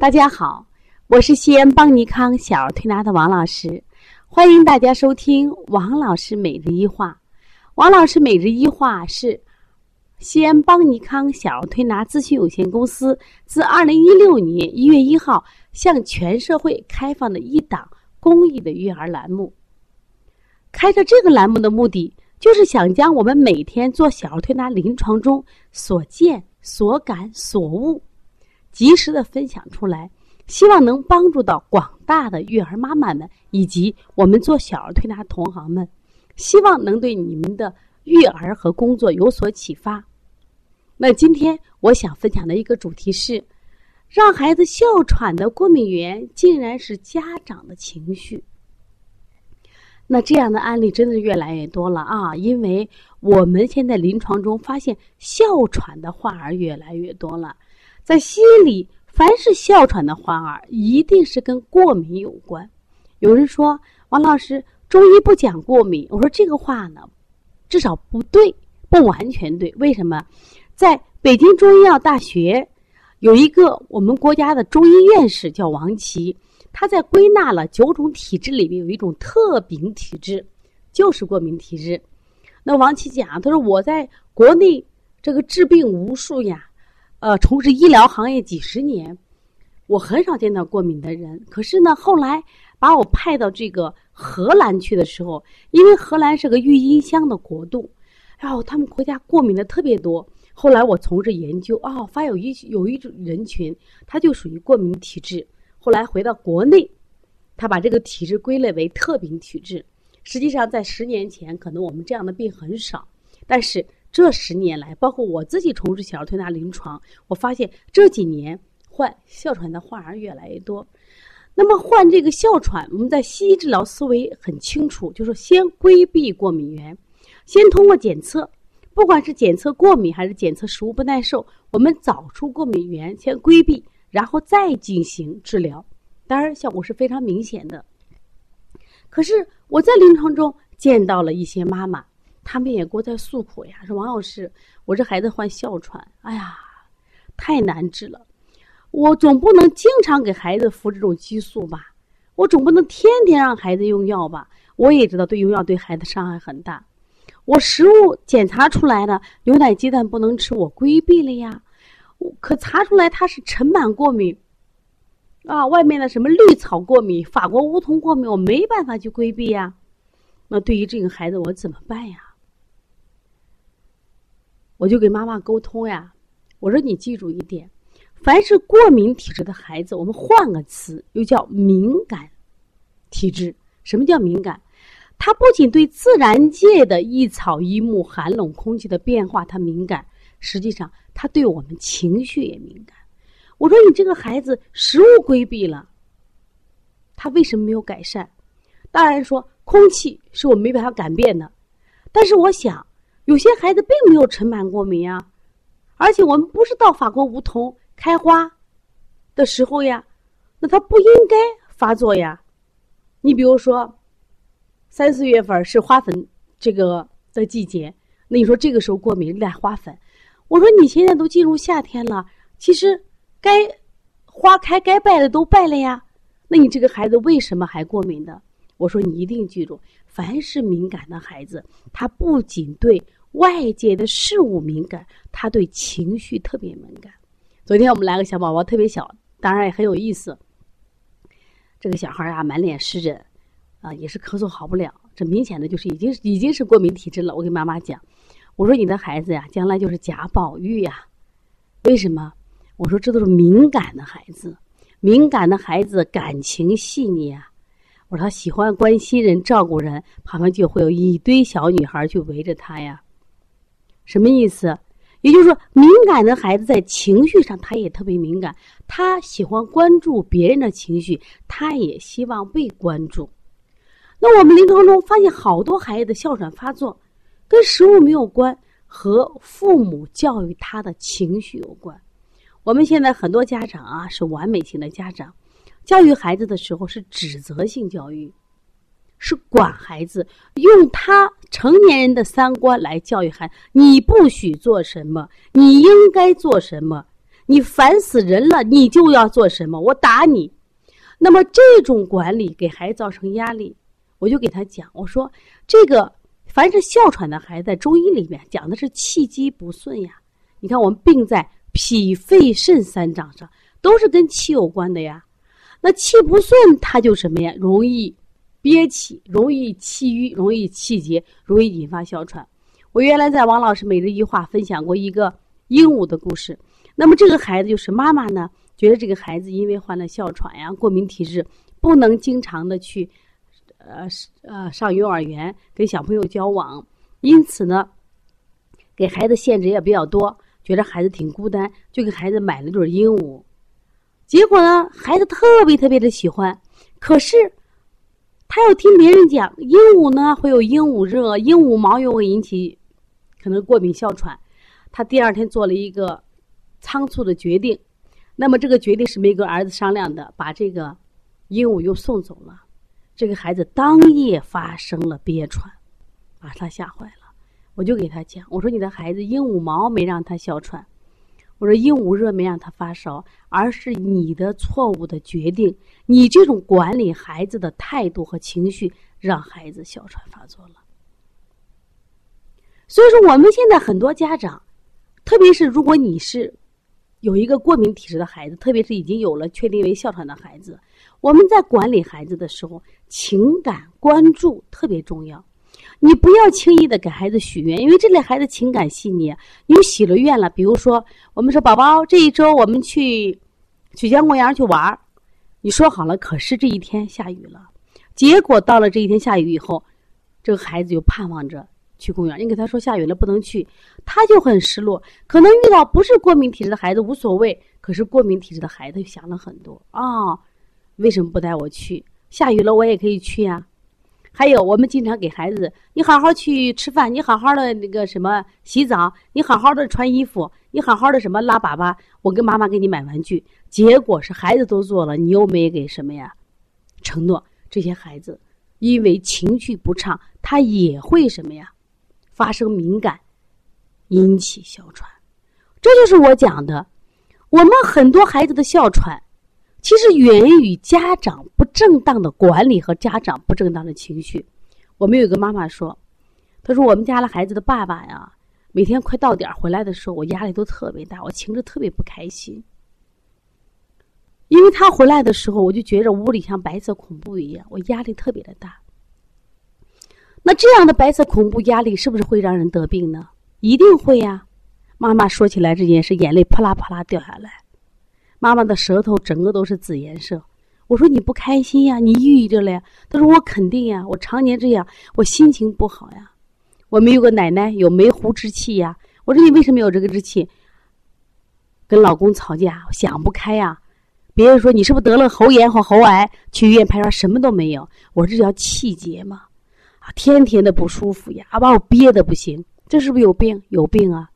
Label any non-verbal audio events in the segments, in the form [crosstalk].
大家好，我是西安邦尼康小儿推拿的王老师，欢迎大家收听王老师每日一话。王老师每日一话是西安邦尼康小儿推拿咨询有限公司自二零一六年一月一号向全社会开放的一档公益的育儿栏目。开设这个栏目的目的，就是想将我们每天做小儿推拿临床中所见、所感、所悟。及时的分享出来，希望能帮助到广大的育儿妈妈们以及我们做小儿推拿同行们，希望能对你们的育儿和工作有所启发。那今天我想分享的一个主题是，让孩子哮喘的过敏源竟然是家长的情绪。那这样的案例真的越来越多了啊，因为我们现在临床中发现哮喘的患儿越来越多了。在西医里，凡是哮喘的患儿，一定是跟过敏有关。有人说：“王老师，中医不讲过敏。”我说这个话呢，至少不对，不完全对。为什么？在北京中医药大学有一个我们国家的中医院士叫王琦，他在归纳了九种体质里面有一种特禀体质，就是过敏体质。那王琦讲，他说我在国内这个治病无数呀。呃，从事医疗行业几十年，我很少见到过敏的人。可是呢，后来把我派到这个荷兰去的时候，因为荷兰是个郁金香的国度，然后他们国家过敏的特别多。后来我从事研究，哦，发现有一有一种人群，他就属于过敏体质。后来回到国内，他把这个体质归类为特禀体质。实际上，在十年前，可能我们这样的病很少，但是。这十年来，包括我自己从事小儿推拿临床，我发现这几年患哮喘的患儿越来越多。那么患这个哮喘，我们在西医治疗思维很清楚，就是先规避过敏源，先通过检测，不管是检测过敏还是检测食物不耐受，我们找出过敏源，先规避，然后再进行治疗。当然，效果是非常明显的。可是我在临床中见到了一些妈妈。他们也给我在诉苦呀，说王老师，我这孩子患哮喘，哎呀，太难治了。我总不能经常给孩子服这种激素吧？我总不能天天让孩子用药吧？我也知道对用药对孩子伤害很大。我食物检查出来的牛奶鸡蛋不能吃，我规避了呀。可查出来他是尘螨过敏，啊，外面的什么绿草过敏、法国梧桐过敏，我没办法去规避呀。那对于这个孩子，我怎么办呀？我就给妈妈沟通呀，我说你记住一点，凡是过敏体质的孩子，我们换个词，又叫敏感体质。什么叫敏感？他不仅对自然界的一草一木、寒冷空气的变化他敏感，实际上他对我们情绪也敏感。我说你这个孩子食物规避了，他为什么没有改善？当然说空气是我没办法改变的，但是我想。有些孩子并没有尘螨过敏呀，而且我们不是到法国梧桐开花的时候呀，那他不应该发作呀。你比如说，三四月份是花粉这个的季节，那你说这个时候过敏赖花粉？我说你现在都进入夏天了，其实该花开该败的都败了呀，那你这个孩子为什么还过敏的？我说你一定记住，凡是敏感的孩子，他不仅对。外界的事物敏感，他对情绪特别敏感。昨天我们来个小宝宝，特别小，当然也很有意思。这个小孩啊，满脸湿疹，啊，也是咳嗽好不了。这明显的就是已经已经是过敏体质了。我给妈妈讲，我说你的孩子呀，将来就是贾宝玉呀。为什么？我说这都是敏感的孩子，敏感的孩子感情细腻啊。我说他喜欢关心人、照顾人，旁边就会有一堆小女孩去围着他呀。什么意思？也就是说，敏感的孩子在情绪上，他也特别敏感，他喜欢关注别人的情绪，他也希望被关注。那我们临床中发现，好多孩子的哮喘发作跟食物没有关，和父母教育他的情绪有关。我们现在很多家长啊，是完美型的家长，教育孩子的时候是指责性教育。是管孩子，用他成年人的三观来教育孩子。你不许做什么，你应该做什么。你烦死人了，你就要做什么，我打你。那么这种管理给孩子造成压力，我就给他讲，我说这个凡是哮喘的孩子，在中医里面讲的是气机不顺呀。你看我们病在脾肺肾三脏上，都是跟气有关的呀。那气不顺，它就什么呀？容易憋气，容易气郁，容易气结，容易引发哮喘。我原来在王老师每日一话分享过一个鹦鹉的故事。那么这个孩子就是妈妈呢，觉得这个孩子因为患了哮喘呀、过敏体质，不能经常的去，呃呃上幼儿园跟小朋友交往，因此呢，给孩子限制也比较多，觉得孩子挺孤单，就给孩子买了对鹦鹉。结果呢，孩子特别特别的喜欢，可是他要听别人讲，鹦鹉呢会有鹦鹉热，鹦鹉毛又会引起可能过敏哮喘。他第二天做了一个。仓促的决定，那么这个决定是没跟儿子商量的，把这个鹦鹉又送走了。这个孩子当夜发生了憋喘，把他吓坏了。我就给他讲，我说你的孩子鹦鹉毛没让他哮喘，我说鹦鹉热没让他发烧，而是你的错误的决定，你这种管理孩子的态度和情绪，让孩子哮喘发作了。所以说，我们现在很多家长，特别是如果你是。有一个过敏体质的孩子，特别是已经有了确定为哮喘的孩子，我们在管理孩子的时候，情感关注特别重要。你不要轻易的给孩子许愿，因为这类孩子情感细腻。你许了愿了，比如说，我们说宝宝这一周我们去 [laughs] 曲江公园去玩你说好了，可是这一天下雨了，结果到了这一天下雨以后，这个孩子就盼望着。去公园，你给他说下雨了不能去，他就很失落。可能遇到不是过敏体质的孩子无所谓，可是过敏体质的孩子想了很多啊，为什么不带我去？下雨了我也可以去呀。还有我们经常给孩子，你好好去吃饭，你好好的那个什么洗澡，你好好的穿衣服，你好好的什么拉粑粑，我跟妈妈给你买玩具。结果是孩子都做了，你又没给什么呀？承诺这些孩子，因为情绪不畅，他也会什么呀？发生敏感，引起哮喘，这就是我讲的。我们很多孩子的哮喘，其实源于家长不正当的管理和家长不正当的情绪。我们有一个妈妈说：“她说我们家的孩子的爸爸呀，每天快到点回来的时候，我压力都特别大，我情绪特别不开心。因为他回来的时候，我就觉着屋里像白色恐怖一样，我压力特别的大。”那这样的白色恐怖压力是不是会让人得病呢？一定会呀！妈妈说起来这件事，眼泪啪啦啪啦掉下来。妈妈的舌头整个都是紫颜色。我说你不开心呀？你抑郁着了呀？她说我肯定呀，我常年这样，我心情不好呀。我们有个奶奶有梅胡之气呀。我说你为什么有这个之气？跟老公吵架，想不开呀。别人说你是不是得了喉炎或喉癌？去医院拍出来什么都没有。我说这叫气结嘛。啊天天的不舒服呀，啊把我憋的不行，这是不是有病？有病啊！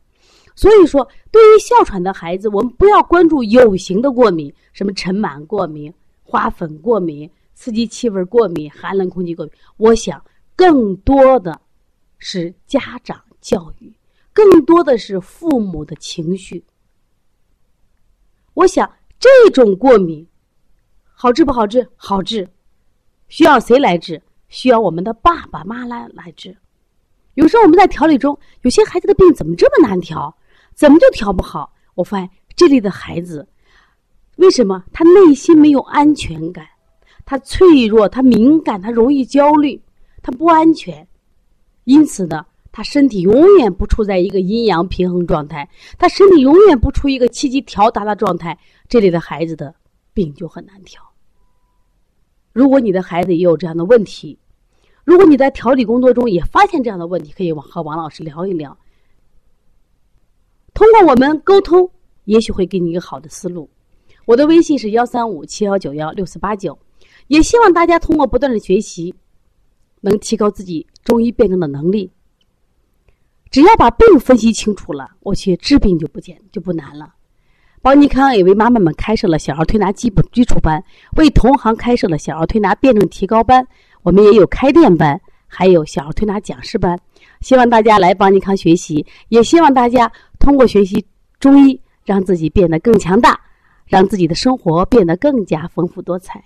所以说，对于哮喘的孩子，我们不要关注有形的过敏，什么尘螨过敏、花粉过敏、刺激气味过敏、寒冷空气过敏。我想，更多的是家长教育，更多的是父母的情绪。我想，这种过敏好治不好治？好治，需要谁来治？需要我们的爸爸妈妈来治。有时候我们在调理中，有些孩子的病怎么这么难调？怎么就调不好？我发现这类的孩子，为什么他内心没有安全感？他脆弱，他敏感，他容易焦虑，他不安全。因此呢，他身体永远不处在一个阴阳平衡状态，他身体永远不处于一个气机调达的状态。这类的孩子的病就很难调。如果你的孩子也有这样的问题，如果你在调理工作中也发现这样的问题，可以和王老师聊一聊。通过我们沟通，也许会给你一个好的思路。我的微信是幺三五七幺九幺六四八九，也希望大家通过不断的学习，能提高自己中医辩证的能力。只要把病分析清楚了，我去治病就不简就不难了。邦尼康也为妈妈们开设了小儿推拿基本基础班，为同行开设了小儿推拿辩证提高班。我们也有开店班，还有小儿推拿讲师班，希望大家来邦尼康学习，也希望大家通过学习中医让自己变得更强大，让自己的生活变得更加丰富多彩。